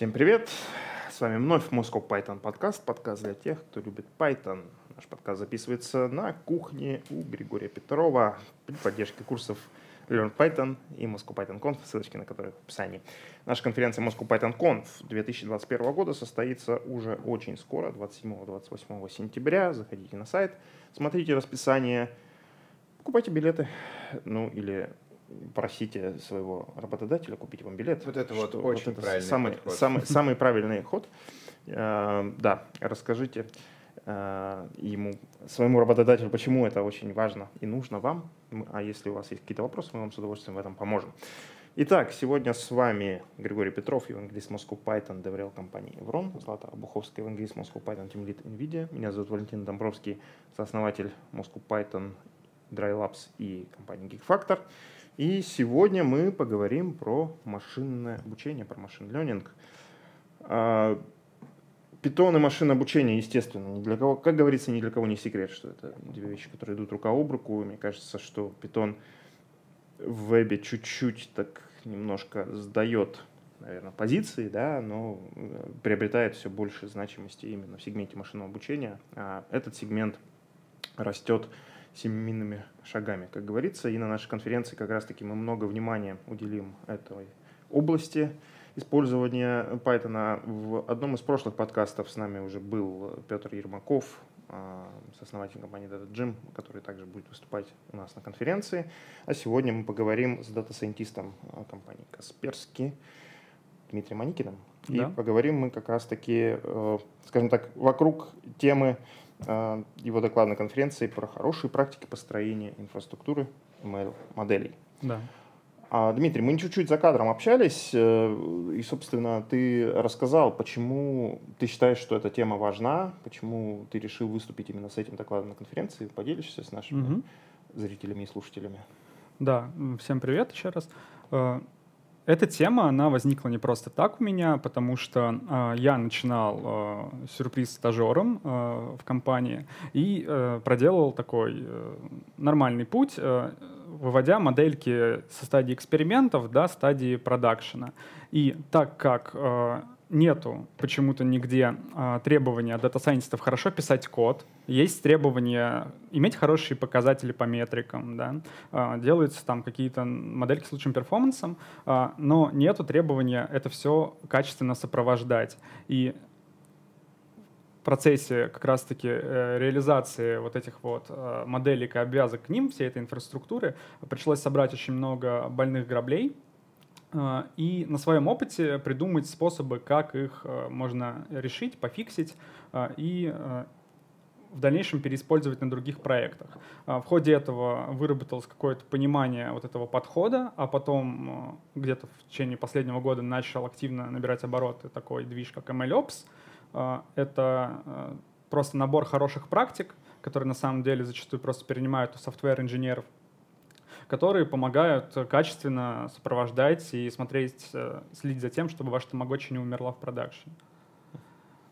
Всем привет! С вами вновь Moscow Python подкаст, подкаст для тех, кто любит Python. Наш подкаст записывается на кухне у Григория Петрова при поддержке курсов Learn Python и Moscow Python Conf, ссылочки на которые в описании. Наша конференция Moscow Python Conf 2021 года состоится уже очень скоро, 27-28 сентября. Заходите на сайт, смотрите расписание, покупайте билеты, ну или просите своего работодателя купить вам билет. Вот это вот очень вот это правильный самый, подход. Самый, самый правильный ход. Э, да, расскажите э, ему, своему работодателю, почему это очень важно и нужно вам. А если у вас есть какие-то вопросы, мы вам с удовольствием в этом поможем. Итак, сегодня с вами Григорий Петров, евангелист Moscow Python, доверял компании Evron, Злата Буховская, евангелист Moscow Python, Team Lead NVIDIA. Меня зовут Валентин Домбровский, сооснователь Moscow Python, Dry Labs и компании GeekFactor. И сегодня мы поговорим про машинное обучение, про машин ленинг. Питон и машинное обучение, естественно, ни для кого, как говорится, ни для кого не секрет, что это две вещи, которые идут рука об руку. Мне кажется, что питон в вебе чуть-чуть так немножко сдает, наверное, позиции, да, но э, приобретает все больше значимости именно в сегменте машинного обучения. А этот сегмент растет семиминными шагами, как говорится. И на нашей конференции как раз-таки мы много внимания уделим этой области использования Python. В одном из прошлых подкастов с нами уже был Петр Ермаков, а, сооснователь компании DataGym, который также будет выступать у нас на конференции. А сегодня мы поговорим с дата-сайентистом компании Касперский Дмитрием Аникиным. Да. И поговорим мы как раз-таки, э, скажем так, вокруг темы э, его докладной конференции про хорошие практики построения инфраструктуры ML-моделей. Да. А, Дмитрий, мы чуть-чуть за кадром общались, э, и, собственно, ты рассказал, почему ты считаешь, что эта тема важна, почему ты решил выступить именно с этим докладом на конференции. Поделишься с нашими угу. зрителями и слушателями? Да, всем привет еще раз. Эта тема, она возникла не просто так у меня, потому что э, я начинал э, сюрприз стажером э, в компании и э, проделал такой э, нормальный путь, э, выводя модельки со стадии экспериментов до стадии production а. И так как э, нету почему-то нигде а, требования data scientist ов хорошо писать код, есть требования иметь хорошие показатели по метрикам, да, а, делаются там какие-то модельки с лучшим performance ом, а, но нету требования это все качественно сопровождать. И в процессе как раз-таки э, реализации вот этих вот э, моделек и обвязок к ним, всей этой инфраструктуры, пришлось собрать очень много больных граблей, и на своем опыте придумать способы, как их э, можно решить, пофиксить э, и в дальнейшем переиспользовать на других проектах. В ходе этого выработалось какое-то понимание вот этого подхода, а потом где-то в течение последнего года начал активно набирать обороты такой движ, как MLOps. Это просто набор хороших практик, которые на самом деле зачастую просто перенимают у софтвер-инженеров которые помогают качественно сопровождать и смотреть, э, следить за тем, чтобы ваша тамагочи не умерла в продакшене.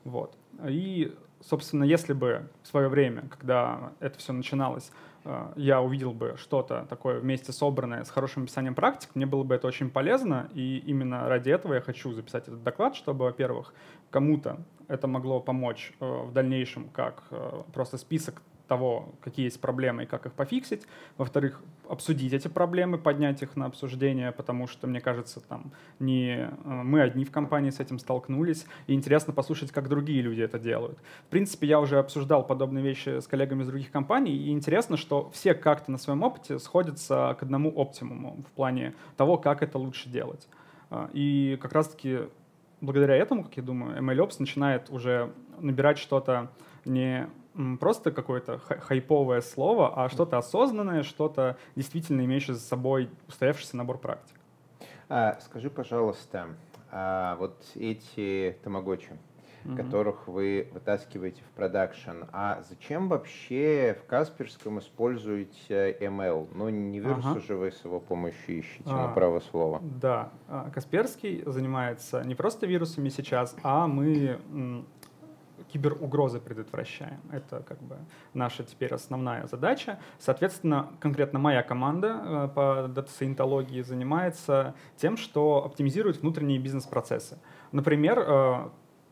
Вот. И, собственно, если бы в свое время, когда это все начиналось, э, я увидел бы что-то такое вместе собранное с хорошим описанием практик, мне было бы это очень полезно, и именно ради этого я хочу записать этот доклад, чтобы, во-первых, кому-то это могло помочь э, в дальнейшем как просто список того, какие есть проблемы и как их пофиксить. Во-вторых, обсудить эти проблемы, поднять их на обсуждение, потому что, мне кажется, там не э, мы одни в компании с этим столкнулись, и интересно послушать, как другие люди это делают. В принципе, я уже обсуждал подобные вещи с коллегами из других компаний, и интересно, что все как-то на своем опыте сходятся к одному оптимуму в плане того, как это лучше делать. Э, и как раз-таки благодаря этому, как я думаю, MLOps начинает уже набирать что-то не просто какое-то хайповое слово, а что-то осознанное, что-то действительно имеющее за собой устоявшийся набор практик. А, скажи, пожалуйста, а вот эти тамагочи, mm-hmm. которых вы вытаскиваете в продакшн, а зачем вообще в Касперском используете ML? Ну, не вирус ага. же вы с его помощью ищете, а, на право слова. Да, а, Касперский занимается не просто вирусами сейчас, а мы киберугрозы предотвращаем. Это как бы наша теперь основная задача. Соответственно, конкретно моя команда э, по дата-саентологии занимается тем, что оптимизирует внутренние бизнес-процессы. Например, э,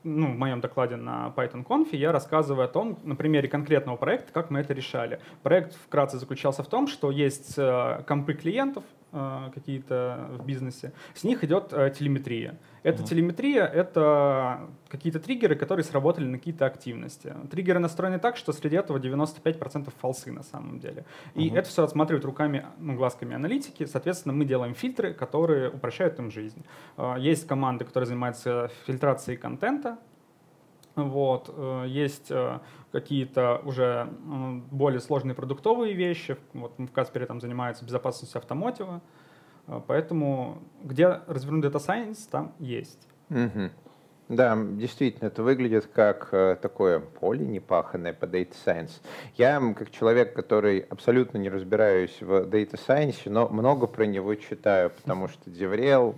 ну, в моем докладе на PythonConf я рассказываю о том, на примере конкретного проекта, как мы это решали. Проект вкратце заключался в том, что есть э, компы клиентов какие-то в бизнесе, с них идет э, телеметрия. Эта uh-huh. телеметрия — это какие-то триггеры, которые сработали на какие-то активности. Триггеры настроены так, что среди этого 95% фалсы на самом деле. И uh-huh. это все отсматривают руками, ну, глазками аналитики. Соответственно, мы делаем фильтры, которые упрощают им жизнь. Э, есть команды, которые занимаются фильтрацией контента, вот. Э, есть э, какие-то уже более сложные продуктовые вещи. Вот в Каспере там занимаются безопасностью автомотива. Э, поэтому где развернут Data Science, там есть. Угу. Да, действительно, это выглядит как такое поле непаханное по Data Science. Я, как человек, который абсолютно не разбираюсь в Data Science, но много про него читаю, потому что DevRel,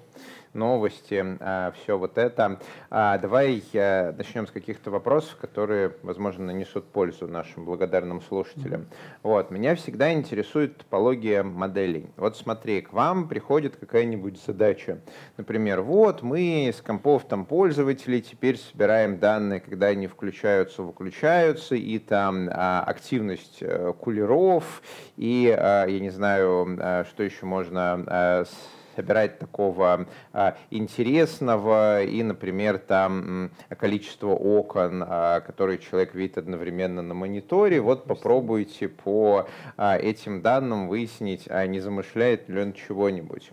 новости, а, все вот это. А, давай э, начнем с каких-то вопросов, которые, возможно, нанесут пользу нашим благодарным слушателям. Вот, меня всегда интересует топология моделей. Вот смотри, к вам приходит какая-нибудь задача. Например, вот мы с компов там пользователей теперь собираем данные, когда они включаются, выключаются, и там а, активность э, кулеров, и, я не знаю, что еще можно собирать такого а, интересного и, например, там количество окон, а, которые человек видит одновременно на мониторе. Вот попробуйте по а, этим данным выяснить, а не замышляет ли он чего-нибудь.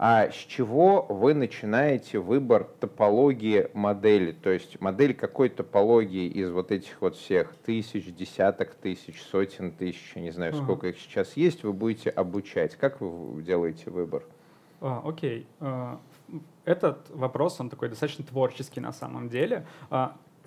А с чего вы начинаете выбор топологии модели? То есть модель какой топологии из вот этих вот всех тысяч, десяток тысяч, сотен тысяч, не знаю, сколько их сейчас есть, вы будете обучать? Как вы делаете выбор? А, окей. А, этот вопрос, он такой достаточно творческий на самом деле.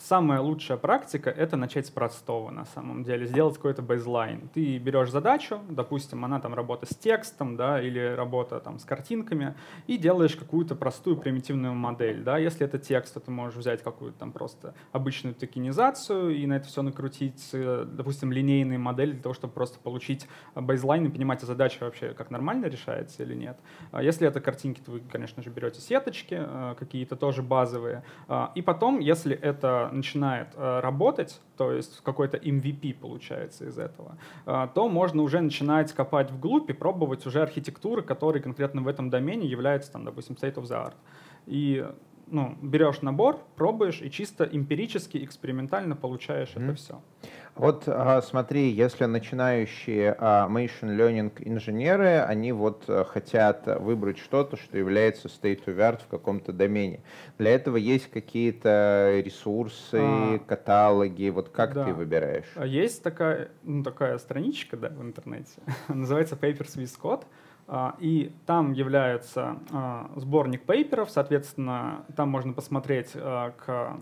Самая лучшая практика — это начать с простого на самом деле, сделать какой-то бейзлайн. Ты берешь задачу, допустим, она там работа с текстом, да, или работа там с картинками, и делаешь какую-то простую примитивную модель, да. Если это текст, то ты можешь взять какую-то там просто обычную токенизацию и на это все накрутить, э, допустим, линейные модели для того, чтобы просто получить бейзлайн и понимать, а задача вообще как нормально решается или нет. А если это картинки, то вы, конечно же, берете сеточки, э, какие-то тоже базовые, а, и потом, если это начинает э, работать, то есть какой-то MVP получается из этого, э, то можно уже начинать копать вглубь и пробовать уже архитектуры, которые конкретно в этом домене являются, там, допустим, state of the art. И ну, берешь набор, пробуешь и чисто эмпирически, экспериментально получаешь mm-hmm. это все. Вот а, смотри, если начинающие а, machine learning инженеры, они вот а, хотят выбрать что-то, что является state of art в каком-то домене. Для этого есть какие-то ресурсы, а, каталоги. Вот как да. ты выбираешь? Есть такая, ну, такая страничка да, в интернете, называется Papers with Code. И там является сборник paper ов, соответственно, там можно посмотреть к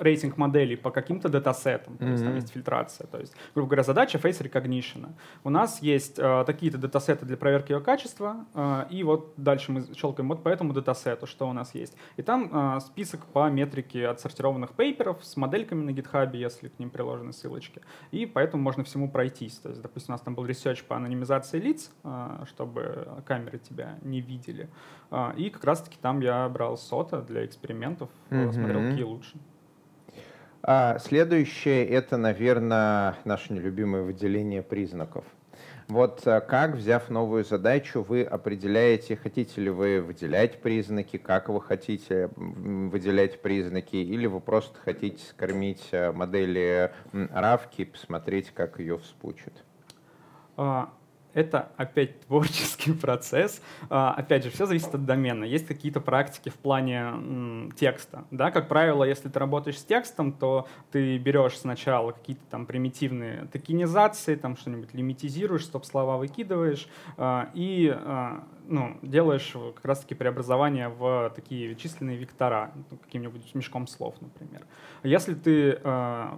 рейтинг моделей по каким-то датасетам, то mm-hmm. есть там есть фильтрация. То есть, грубо говоря, задача face recognition. У нас есть э, такие-то датасеты для проверки ее качества, э, и вот дальше мы щелкаем вот по этому датасету, что у нас есть. И там э, список по метрике отсортированных paper ов с модельками на GitHub, если к ним приложены ссылочки. И поэтому можно всему пройтись. То есть, допустим, у нас там был research по анонимизации лиц, э, чтобы камеры тебя не видели. Э, и как раз-таки там я брал сота для экспериментов, mm-hmm. смотрел, какие лучше. А следующее — это, наверное, наше нелюбимое выделение признаков. Вот э, как, взяв новую задачу, вы определяете, хотите ли вы выделять признаки, как вы хотите выделять признаки, или вы просто хотите скормить э, модели равки и посмотреть, как ее вспучат? Это опять творческий процесс. А, опять же, все зависит от домена. Есть какие-то практики в плане текста. Да? Как правило, если ты работаешь с текстом, то ты берешь сначала какие-то там примитивные токенизации, там что-нибудь лимитизируешь, стоп-слова выкидываешь, а, и а, ну, делаешь как раз-таки преобразование в такие численные вектора, ну, каким-нибудь мешком слов, например. Если ты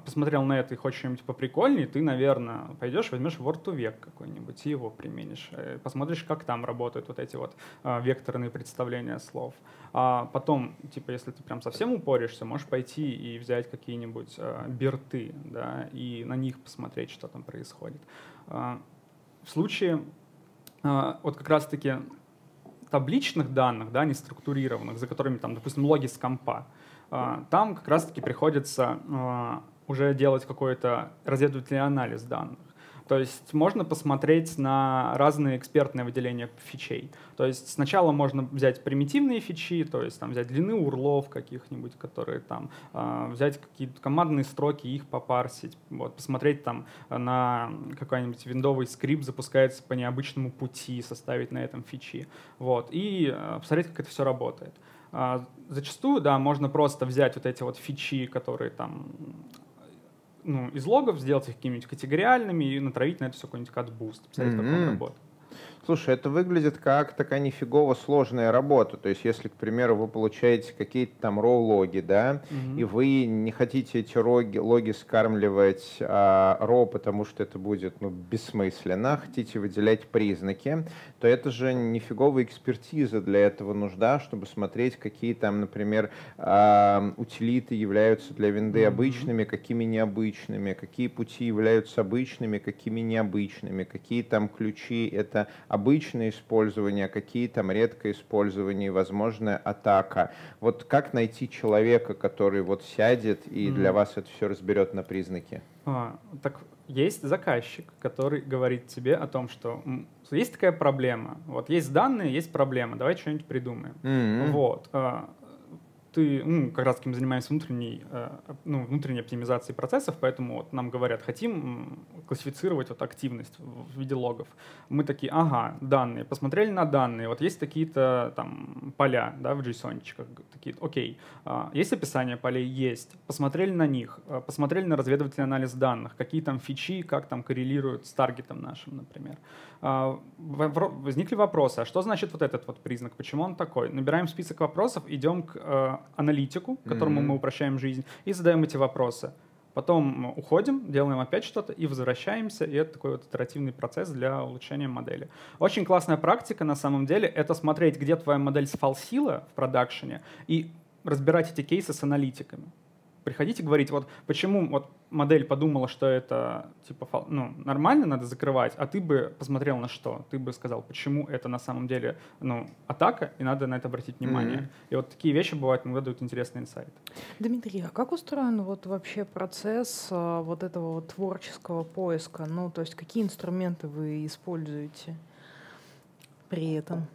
посмотрел на это и хочешь что-нибудь поприкольнее, ты, наверное, пойдешь, возьмешь Word to Vec какой-нибудь и применишь, э, посмотришь, как там работают вот эти вот а, векторные представления слов. А потом, типа, если ты прям совсем упоришься, можешь пойти и взять какие-нибудь а, берты, да, и на них посмотреть, что там происходит. А, в случае вот как раз-таки табличных данных, да, не структурированных, за которыми там, допустим, логи с компа, там как раз-таки приходится уже делать какой-то разведывательный анализ данных. То есть можно посмотреть на разные экспертные выделения фичей. То есть сначала можно взять примитивные фичи, то есть там взять длины урлов каких-нибудь, которые там, э, взять какие-то командные строки, их попарсить, вот, посмотреть там на какой-нибудь виндовый скрипт запускается по необычному пути, составить на этом фичи, вот, и э, посмотреть, как это все работает. А, зачастую, да, можно просто взять вот эти вот фичи, которые там ну, из логов, сделать их какими-нибудь категориальными и натравить на это все какой-нибудь CatBoost, посмотреть, mm-hmm. как он работает. Слушай, это выглядит как такая нифигово сложная работа. То есть, если, к примеру, вы получаете какие-то там raw логи, да, mm-hmm. и вы не хотите эти логи, логи скармливать а, raw, потому что это будет ну, бессмысленно, хотите выделять признаки, то это же нифиговая экспертиза для этого нужда, чтобы смотреть, какие там, например, а, утилиты являются для винды mm-hmm. обычными, какими необычными, какие пути являются обычными, какими необычными, какие там ключи это обычное использование, какие там редкое использование, возможная атака. Вот как найти человека, который вот сядет и mm. для вас это все разберет на признаки? А, так есть заказчик, который говорит тебе о том, что есть такая проблема, вот есть данные, есть проблема, давай что-нибудь придумаем. Mm-hmm. Вот. Ты, ну, как раз таки занимаемся внутренней, э, ну, внутренней оптимизацией процессов, поэтому вот нам говорят, хотим классифицировать вот активность в виде логов. Мы такие, ага, данные, посмотрели на данные, вот есть какие-то там поля, да, в JSON, такие, окей, а, есть описание полей? Есть. Посмотрели на них, а, посмотрели на разведывательный анализ данных, какие там фичи, как там коррелируют с таргетом нашим, например. А, возникли вопросы, а что значит вот этот вот признак, почему он такой? Набираем список вопросов, идем к э, аналитику, которому mm-hmm. мы упрощаем жизнь, и задаем эти вопросы. Потом уходим, делаем опять что-то и возвращаемся, и это такой вот итеративный процесс для улучшения модели. Очень классная практика на самом деле — это смотреть, где твоя модель сфалсила в продакшене, и разбирать эти кейсы с аналитиками приходить и говорить, вот почему вот модель подумала, что это типа ну, нормально, надо закрывать, а ты бы посмотрел на что? Ты бы сказал, почему это на самом деле ну, атака, и надо на это обратить внимание. Mm-hmm. И вот такие вещи бывают, иногда дают интересный инсайт. Дмитрий, а как устроен вот вообще процесс а, вот этого вот творческого поиска? Ну, то есть какие инструменты вы используете при этом?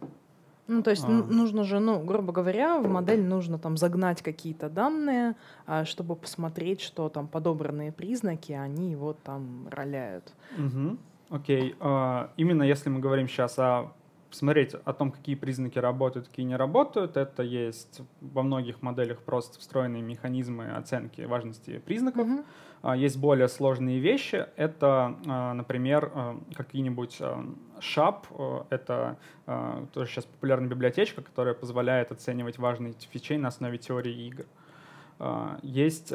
Ну, то есть а. нужно же, ну, грубо говоря, в модель нужно там загнать какие-то данные, а, чтобы посмотреть, что там подобранные признаки, они вот там роляют. Угу. Окей. А, именно если мы говорим сейчас о посмотреть о том, какие признаки работают, какие не работают. Это есть во многих моделях просто встроенные механизмы оценки важности признаков. Mm-hmm. Есть более сложные вещи. Это, а, например, а, какие-нибудь SHAP. Это тоже сейчас популярная библиотечка, которая позволяет оценивать важные фичи на основе теории игр. Есть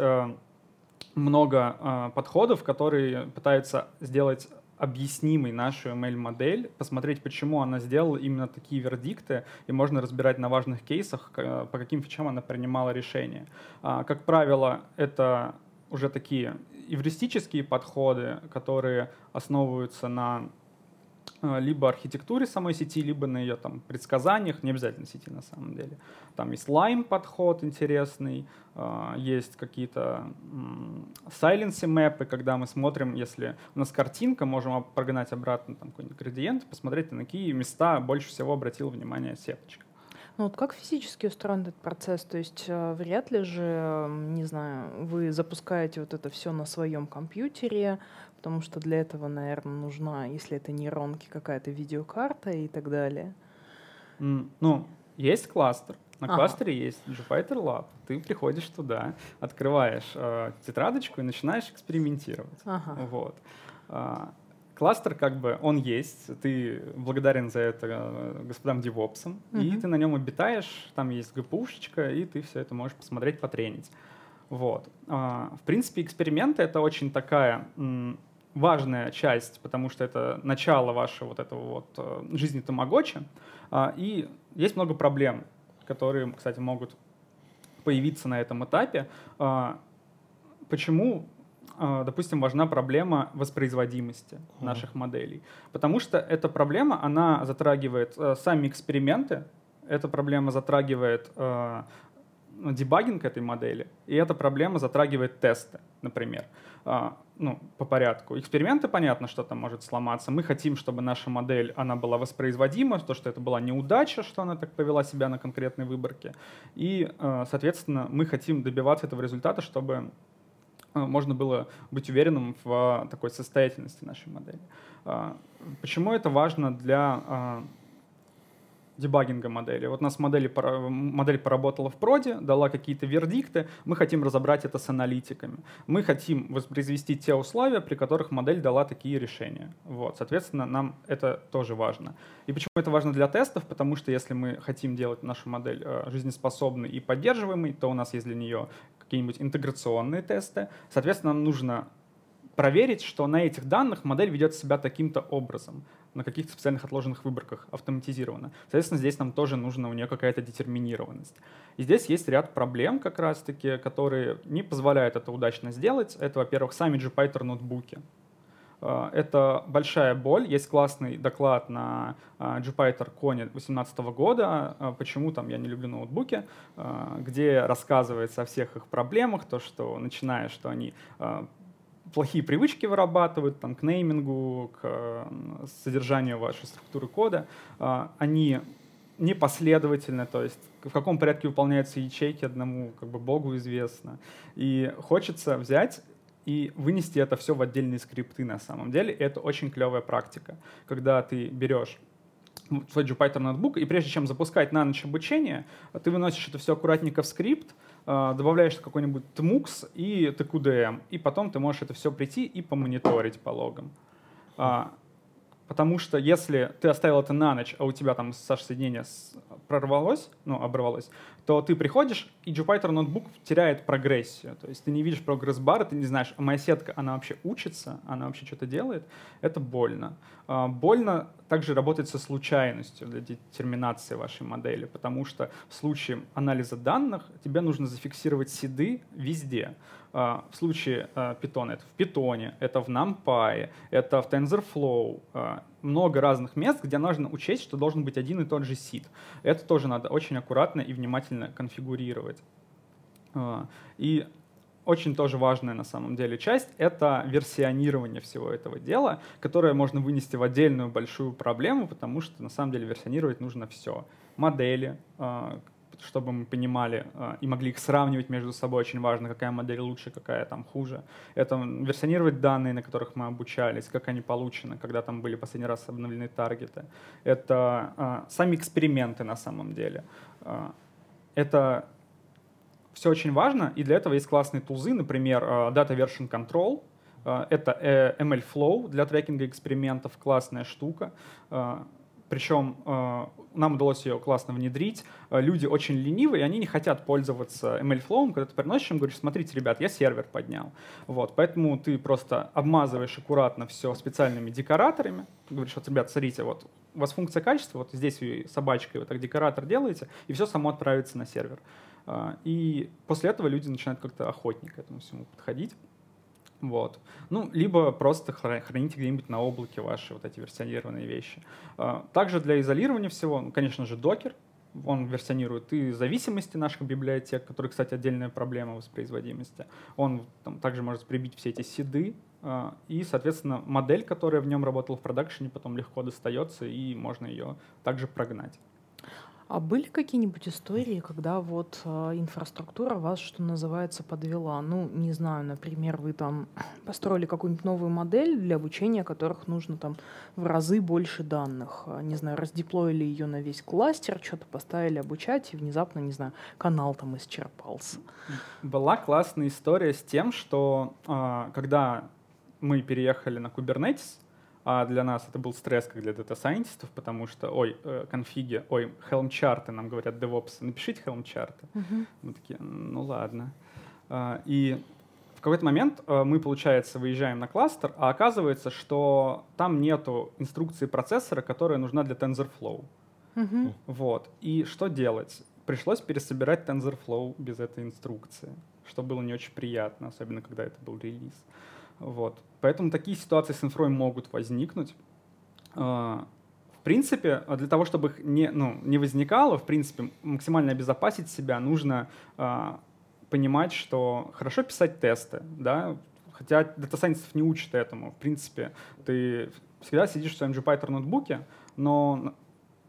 много подходов, которые пытаются сделать объяснимой нашу ML-модель, посмотреть, почему она сделала именно такие вердикты, и можно разбирать на важных кейсах, по каким фичам она принимала решения. А, как правило, это уже такие эвристические подходы, которые основываются на либо архитектуре самой сети, либо на ее там предсказаниях, не обязательно сети на самом деле. Там есть Lime подход интересный, а, есть какие-то silency мэпы, когда мы смотрим, если у нас картинка, можем прогнать обратно там какой-нибудь градиент, посмотреть, на какие места больше всего обратил внимание сеточка. Ну вот как физически устроен этот процесс? То есть э, вряд ли же, не знаю, вы запускаете вот это все на своем компьютере, потому что для этого, наверное, нужна, если это нейронки, какая-то видеокарта и так далее. Mm, ну, есть кластер. На ага. кластере есть Jupyter Lab. Ты приходишь туда, открываешь э, тетрадочку и начинаешь экспериментировать. Ага. Вот. Э, кластер как бы он есть, ты благодарен за это э, господам девопсам, угу. и ты на нем обитаешь, там есть ГПУшечка, и ты все это можешь посмотреть, потренить. Вот. А, в принципе, эксперименты — это очень такая важная часть, потому что это начало вашего вот этого вот э, жизни Тамагочи. А, и есть много проблем, которые, кстати, могут появиться на этом этапе. А, почему а, допустим, важна проблема воспроизводимости mm-hmm. наших моделей. Потому что эта проблема, она затрагивает э, сами эксперименты, эта проблема затрагивает э, дебагинг этой модели, и эта проблема затрагивает тесты, например. Ну, по порядку. Эксперименты, понятно, что там может сломаться. Мы хотим, чтобы наша модель, она была воспроизводима, то, что это была неудача, что она так повела себя на конкретной выборке. И, э, соответственно, мы хотим добиваться этого результата, чтобы э, можно было быть уверенным в такой состоятельности нашей модели. А, почему это важно для а, дебагинга модели. Вот у нас модель, модель поработала в проде, дала какие-то вердикты, мы хотим разобрать это с аналитиками. Мы хотим воспроизвести те условия, при которых модель дала такие решения. Вот, соответственно, нам это тоже важно. И почему это важно для тестов? Потому что если мы хотим делать нашу модель э, жизнеспособной и поддерживаемой, то у нас есть для нее какие-нибудь интеграционные тесты. Соответственно, нам нужно проверить, что на этих данных модель ведет себя таким-то образом на каких-то специальных отложенных выборках автоматизировано. Соответственно, здесь нам тоже нужна у нее какая-то детерминированность. И здесь есть ряд проблем как раз-таки, которые не позволяют это удачно сделать. Это, во-первых, сами Jupyter ноутбуки. А, это большая боль. Есть классный доклад на а, Jupyter Con 2018 года, а, почему там я не люблю ноутбуки, где рассказывается о всех их проблемах, то, что начиная, что они плохие привычки вырабатывают там, к неймингу, к содержанию вашей структуры кода, а, они непоследовательны, то есть в каком порядке выполняются ячейки, одному как бы Богу известно. И хочется взять и вынести это все в отдельные скрипты на самом деле. И это очень клевая практика, когда ты берешь свой Jupyter ноутбук, и прежде чем запускать на ночь обучение, ты выносишь это все аккуратненько в скрипт, добавляешь какой-нибудь TMUX и TQDM, и потом ты можешь это все прийти и помониторить по логам. А, потому что если ты оставил это на ночь, а у тебя там соединение прорвалось, ну, оборвалось, то ты приходишь, и Jupyter ноутбук теряет прогрессию. То есть ты не видишь прогресс-бара, ты не знаешь, а моя сетка, она вообще учится, она вообще что-то делает. Это больно. А, больно также работать со случайностью для детерминации вашей модели, потому что в случае анализа данных тебе нужно зафиксировать седы везде. А, в случае Python это в Python, это в NumPy, это в TensorFlow. А, много разных мест, где нужно учесть, что должен быть один и тот же сид. Это тоже надо очень аккуратно и внимательно конфигурировать. А, и очень тоже важная на самом деле часть — это версионирование всего этого дела, которое можно вынести в отдельную большую проблему, потому что на самом деле версионировать нужно все. Модели, чтобы мы понимали э, и могли их сравнивать между собой. Очень важно, какая модель лучше, какая там хуже. Это версионировать данные, на которых мы обучались, как они получены, когда там были последний раз обновлены таргеты. Это э, сами эксперименты на самом деле. Э, это все очень важно, и для этого есть классные тулзы, например, Data Version Control, это MLflow для трекинга экспериментов, классная штука. Причем э, нам удалось ее классно внедрить. Э, люди очень ленивые, и они не хотят пользоваться MLflow. Когда ты приносишь им, говоришь, смотрите, ребят, я сервер поднял. Вот, поэтому ты просто обмазываешь аккуратно все специальными декораторами. Говоришь, вот, ребят, смотрите, вот у вас функция качества, вот здесь вы собачкой вот так декоратор делаете, и все само отправится на сервер. Э, и после этого люди начинают как-то охотнее к этому всему подходить. Вот. Ну, либо просто храните где-нибудь на облаке ваши вот эти версионированные вещи. А, также для изолирования всего, ну, конечно же, докер. Он версионирует и зависимости наших библиотек, которые, кстати, отдельная проблема воспроизводимости. Он там, также может прибить все эти седы, а, и, соответственно, модель, которая в нем работала в продакшене, потом легко достается, и можно ее также прогнать. А были какие-нибудь истории, когда вот э, инфраструктура вас, что называется, подвела? Ну, не знаю, например, вы там построили какую-нибудь новую модель, для обучения которых нужно там в разы больше данных. А, не знаю, раздеплоили ее на весь кластер, что-то поставили обучать, и внезапно, не знаю, канал там исчерпался. Была классная история с тем, что э, когда мы переехали на Kubernetes, а для нас это был стресс, как для дата-сайентистов, потому что, ой, э, конфиги, ой, helm-чарты, нам говорят DevOps, напишите helm-чарты. Uh-huh. Мы такие, ну ладно. А, и какой-то момент э, мы, получается, выезжаем на кластер, а оказывается, что там нету инструкции процессора, которая нужна для TensorFlow. Мгм. Вот. И что делать? Пришлось пересобирать TensorFlow без этой инструкции, что было не очень приятно, особенно когда это был релиз. Вот. Поэтому такие ситуации с инфрой могут возникнуть. А, В принципе, а для того, чтобы их не, ну, не возникало, в принципе, максимально обезопасить себя, нужно а, понимать, что хорошо писать тесты, да, хотя data scientist ов не учат этому. В принципе, ты всегда сидишь в своем Jupyter ноутбуке, но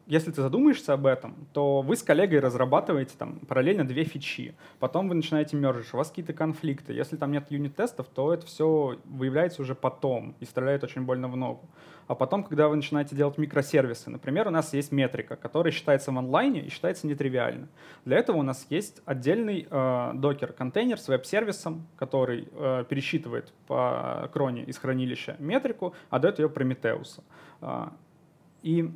если ты задумаешься об этом, то вы с коллегой разрабатываете там параллельно две фичи. Потом вы начинаете merge ить, у вас какие-то конфликты. Если там нет unit-тестов, то это все выявляется уже потом и стреляет очень больно в ногу. А потом, когда вы начинаете делать микросервисы, например, у нас есть метрика, которая считается в онлайне и считается нетривиально. Для этого у нас есть отдельный э, докер-контейнер с веб-сервисом, который э, пересчитывает по кроне из хранилища метрику, а дает ее Прометеусу. Э, и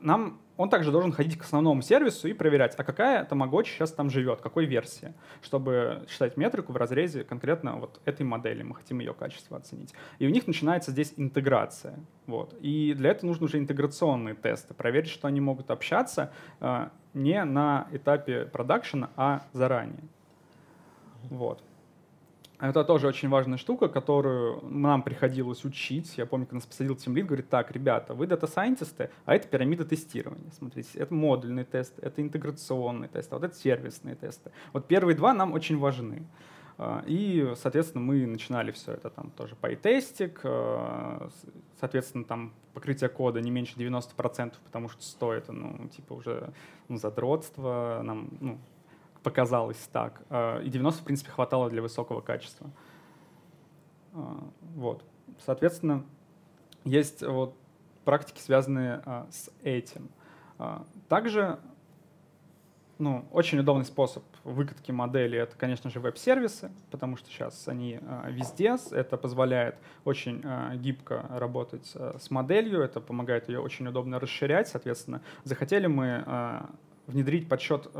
нам он также должен ходить к основному сервису и проверять, а какая Tamagotchi сейчас там живет, какой версии, чтобы считать метрику в разрезе конкретно вот этой модели, мы хотим ее качество оценить. И у них начинается здесь интеграция. Вот. И для этого нужны уже интеграционные тесты, проверить, что они могут общаться э, не на этапе production а, а заранее. Вот. Это тоже очень важная штука, которую нам приходилось учить. Я помню, когда нас посадил тимлид, говорит, так, ребята, вы data scientist ы, а это пирамида тестирования. Смотрите, это модульный тест, это интеграционный тест, а вот это сервисные тесты. Вот первые два нам очень важны. А, и, соответственно, мы начинали все это там тоже pytest ик, а, соответственно, там покрытие кода не меньше 90%, потому что стоит, ну, типа уже ну, задротство, нам, ну, показалось так. А, и 90, в принципе, хватало для высокого качества. А, вот. Соответственно, есть вот практики, связанные а, с этим. Также ну, очень удобный способ выкатки модели — это, конечно же, веб-сервисы, потому что сейчас они везде. Это позволяет очень гибко работать с моделью, это помогает ее очень удобно расширять. Соответственно, захотели мы внедрить подсчет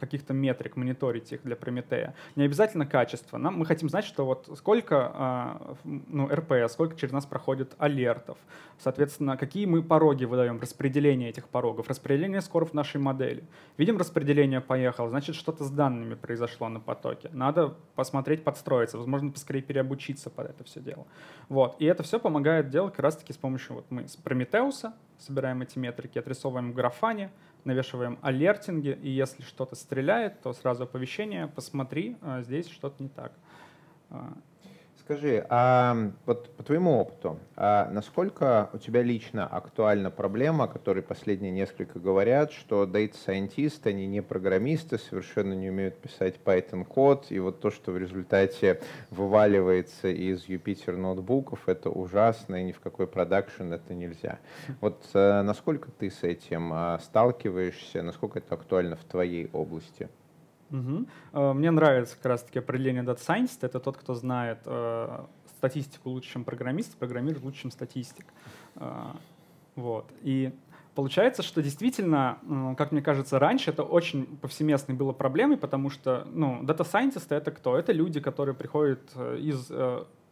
каких-то метрик, мониторить их для Прометея. Не обязательно качество. Нам, мы хотим знать, что вот сколько а, ну, РПС, сколько через нас проходит алертов, соответственно, какие мы пороги выдаем, распределение этих порогов, распределение скоров нашей модели. Видим, распределение поехало, значит, что-то с данными произошло на потоке. Надо посмотреть, подстроиться, возможно, поскорее переобучиться под это все дело. Вот. И это все помогает делать как раз-таки с помощью, вот мы с Прометеуса собираем эти метрики, отрисовываем в графане, навешиваем алертинги, и если что-то стреляет, то сразу оповещение, посмотри, а, здесь что-то не так. Скажи, а вот по твоему опыту, а насколько у тебя лично актуальна проблема, о которой последние несколько говорят, что data-сайентисты, они не программисты, совершенно не умеют писать Python-код, и вот то, что в результате вываливается из Юпитер ноутбуков, это ужасно, и ни в какой продакшн это нельзя. Вот а, насколько ты с этим а, сталкиваешься, насколько это актуально в твоей области? Угу. Мне нравится как раз-таки определение Data Scientist. Это тот, кто знает э, статистику лучше, чем программист, программирует лучше, чем статистик. Э, вот. И получается, что действительно, как мне кажется, раньше это очень повсеместной было проблемой, потому что ну, Scientist — это кто? Это люди, которые приходят из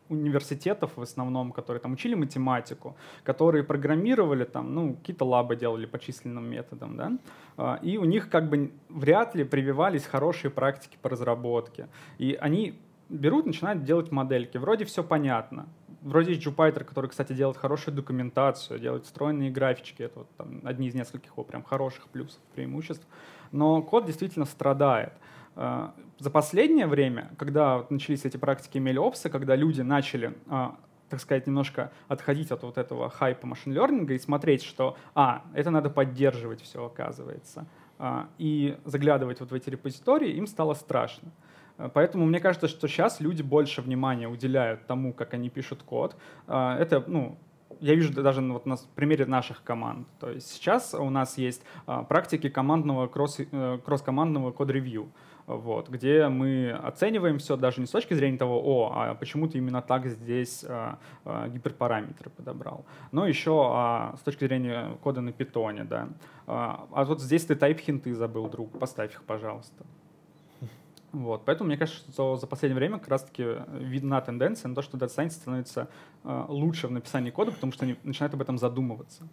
университетов в основном, которые там учили математику, которые программировали там, ну, какие-то лабы делали по численным методам, да, а, и у них как бы вряд ли прививались хорошие практики по разработке. И они берут, начинают делать модельки. Вроде все понятно. Вроде есть Jupyter, который, кстати, делает хорошую документацию, делает встроенные графички. Это вот там, одни из нескольких его прям хороших плюсов, преимуществ. Но код действительно страдает. А, за последнее время, когда начались эти практики MLOps, когда люди начали а, так сказать, немножко отходить от вот этого хайпа машин-лернинга и смотреть, что, а, это надо поддерживать все, оказывается, а, и заглядывать вот в эти репозитории, им стало страшно. Поэтому мне кажется, что сейчас люди больше внимания уделяют тому, как они пишут код. Это, ну, я вижу даже вот на примере наших команд. То есть сейчас у нас есть практики командного кросс, э, кросс-командного код-ревью вот, где мы оцениваем все даже не с точки зрения того, о, а почему ты именно так здесь а, а, гиперпараметры подобрал, но еще а, с точки зрения кода на питоне, да. А, а вот здесь ты type хинты забыл, друг, поставь их, пожалуйста. Вот. Поэтому мне кажется, что за последнее время как раз-таки видна тенденция на то, что Data Science становится э, лучше в написании кода, потому что они начинают об этом задумываться.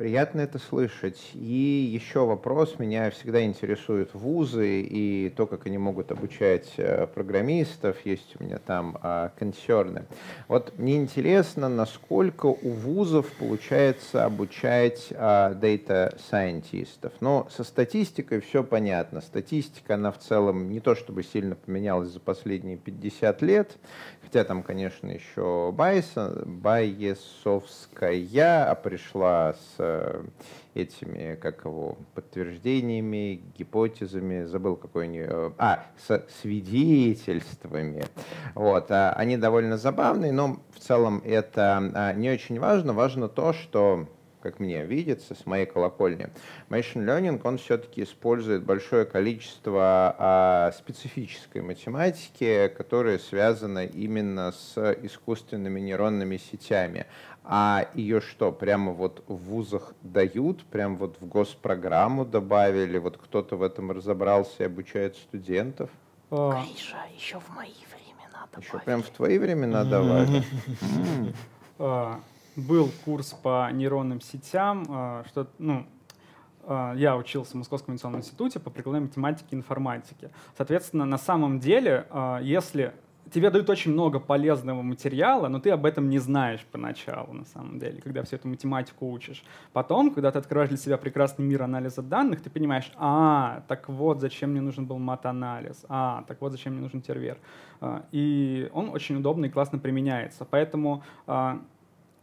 Приятно это слышать. И еще вопрос. Меня всегда интересуют вузы и то, как они могут обучать э, программистов. Есть у меня там а, консерны. Вот мне интересно, насколько у вузов получается обучать а, дата-сайентистов. Но со статистикой все понятно. Статистика, она в целом не то чтобы сильно поменялась за последние 50 лет. Хотя там, конечно, еще Байесовская пришла с этими, как его, подтверждениями, гипотезами, забыл какой нибудь э, а, с свидетельствами. Вот, а, они довольно забавные, но в целом это а, не очень важно. Важно то, что как мне видится, с моей колокольни, Machine Learning, он все-таки использует большое количество а, специфической математики, которая связана именно с искусственными нейронными сетями. А ее что, прямо вот в вузах дают, прямо вот в госпрограмму добавили, вот кто-то в этом разобрался и обучает студентов? Гриша, еще в мои времена добавили. Еще прям в твои времена давали? А, был курс по нейронным сетям, а, что, ну, а, я учился в Московском институте по прикладной математике и информатике. Соответственно, на самом деле, если тебе дают очень много полезного материала, но ты об этом не знаешь поначалу, на самом деле, когда всю эту математику учишь. Потом, когда ты открываешь для себя прекрасный мир анализа данных, ты понимаешь, а, так вот, зачем мне нужен был мат-анализ, а, так вот, зачем мне нужен тервер. И он очень удобно и классно применяется. Поэтому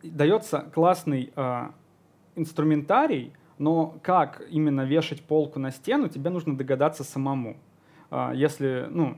дается классный э, инструментарий, но как именно вешать полку на стену, тебе нужно догадаться самому. Если, ну,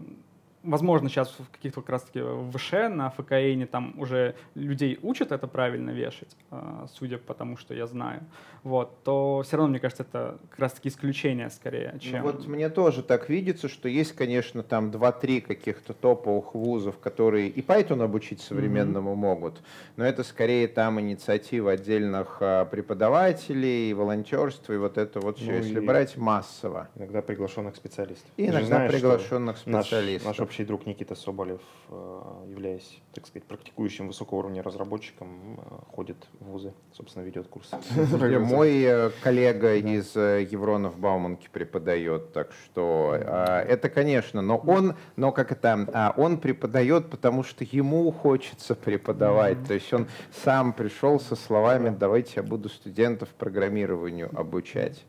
возможно, сейчас в каких-то как раз-таки в ВШ, на ФКН там уже людей учат это правильно вешать, а, судя по тому, что я знаю, вот, то все равно, мне кажется, это как раз-таки исключение скорее, ну чем... Ну, вот мне тоже так видится, что есть, конечно, там 2-3 каких-то топовых вузов, которые и Python обучить современному mm-hmm. могут, но это скорее там инициатива отдельных а, преподавателей, волонтерства и вот это вот все, ну, если брать массово. Иногда приглашенных специалистов. И иногда знаешь, приглашенных специалистов. Наш, наш общий друг Никита Соболев, э, являясь, так сказать, практикующим высокого уровня разработчиком, э, ходит в вузы, собственно, ведет курсы. Мой э, коллега из Евронов Бауманки преподает, так что это, конечно, но он, но как это, а, он преподает, потому что ему хочется преподавать, то есть он сам пришел со словами «давайте я буду студентов программированию обучать».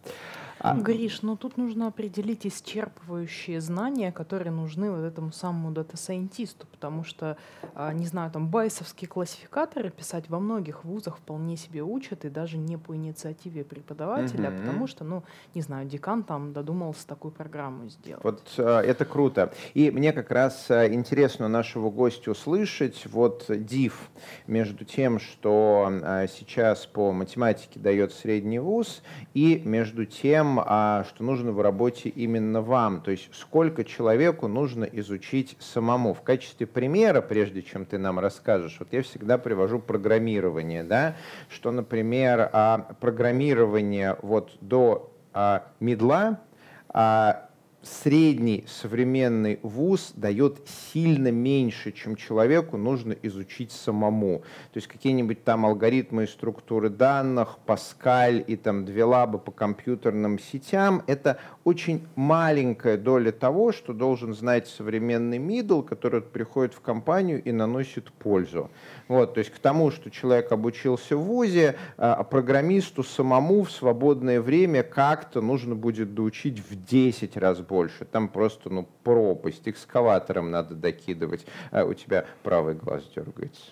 А... Гриш, ну тут нужно определить исчерпывающие знания, которые нужны вот этому самому дата-сайентисту, потому что, а, не знаю, там байсовские классификаторы писать во многих вузах вполне себе учат, и даже не по инициативе преподавателя, а потому что, ну, не знаю, декан там додумался такую программу сделать. Вот а, это круто. И мне как раз а, интересно нашего гостя услышать вот див между тем, что сейчас по математике дает средний вуз, и между тем, а, что нужно в работе именно вам. То есть сколько человеку нужно изучить самому. В качестве примера, прежде чем ты нам расскажешь, вот я всегда привожу программирование, да, что, например, а, программирование вот до а, медла а, средний современный вуз дает сильно меньше, чем человеку нужно изучить самому. То есть какие-нибудь там алгоритмы и структуры данных, Паскаль и там две лабы по компьютерным сетям, это очень маленькая доля того, что должен знать современный middle, который приходит в компанию и наносит пользу. Вот, то есть к тому, что человек обучился в ВУЗе, а программисту самому в свободное время как-то нужно будет доучить в 10 раз больше. Там просто ну, пропасть, экскаватором надо докидывать. А у тебя правый глаз дергается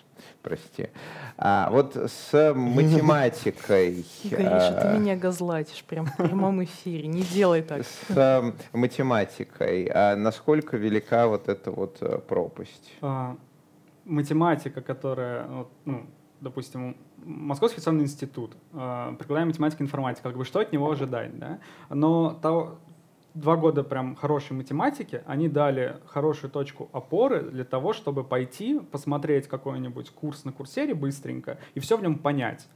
прости. А, вот с математикой. Гриша, ты а, меня газлатишь прям в прямом эфире. Не делай так. С математикой. А насколько велика вот эта вот э, пропасть? А, математика, которая, ну, допустим, Московский специальный институт, э, прикладная математика, информатика, как бы что от него ожидать, да? Но того, два года прям хорошей математики, они дали хорошую точку опоры для того, чтобы пойти посмотреть какой-нибудь курс на курсере быстренько и все в нем понять.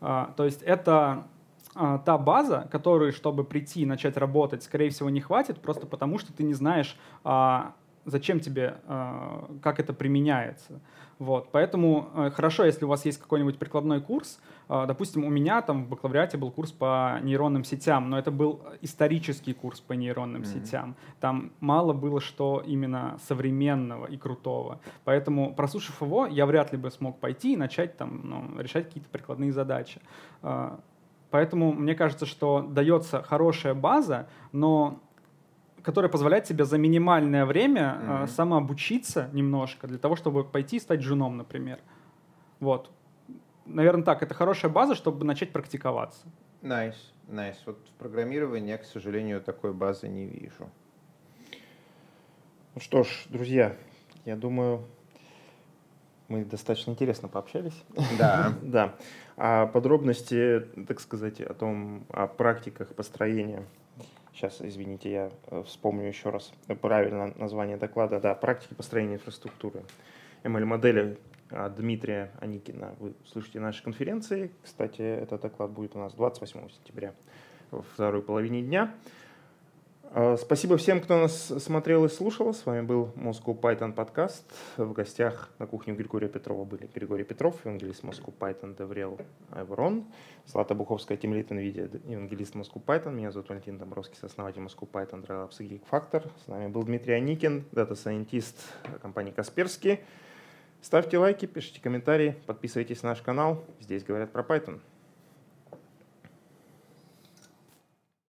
А, то есть это а, та база, которой, чтобы прийти и начать работать, скорее всего, не хватит, просто потому что ты не знаешь, а, зачем тебе, а, как это применяется. Вот, поэтому э, хорошо, если у вас есть какой-нибудь прикладной курс. Э, допустим, у меня там в бакалавриате был курс по нейронным сетям, но это был исторический курс по нейронным mm-hmm. сетям. Там мало было что именно современного и крутого. Поэтому, прослушав его, я вряд ли бы смог пойти и начать там ну, решать какие-то прикладные задачи. Э, поэтому мне кажется, что дается хорошая база, но которая позволяет тебе за минимальное время mm-hmm. э, самообучиться немножко для того, чтобы пойти и стать женом, например. Вот. Наверное, так. Это хорошая база, чтобы начать практиковаться. Nice, nice. Вот в программировании я, к сожалению, такой базы не вижу. Ну что ж, друзья, я думаю, мы достаточно интересно пообщались. Да. да. А подробности, так сказать, о том, о практиках построения Сейчас, извините, я э, вспомню еще раз правильно название доклада. Да, практики построения инфраструктуры. ML-модели от Дмитрия Аникина. Вы слышите нашей конференции. Кстати, этот доклад будет у нас 28 сентября во второй половине дня. А, спасибо всем, кто нас смотрел и слушал. С вами был Moscow Python подкаст. В гостях на кухне Григория Петрова были Григорий Петров, евангелист Moscow Python, Деврел Айворон, Злата Обуховская, тимлид NVIDIA, евангелист Moscow Python. Меня зовут Валентин Домбровский, основатель Moscow Python, Drylabs и Geek С нами был Дмитрий Аникин, data scientist компании Касперский. Ставьте лайки, пишите комментарии, подписывайтесь на наш канал. Здесь говорят про Python.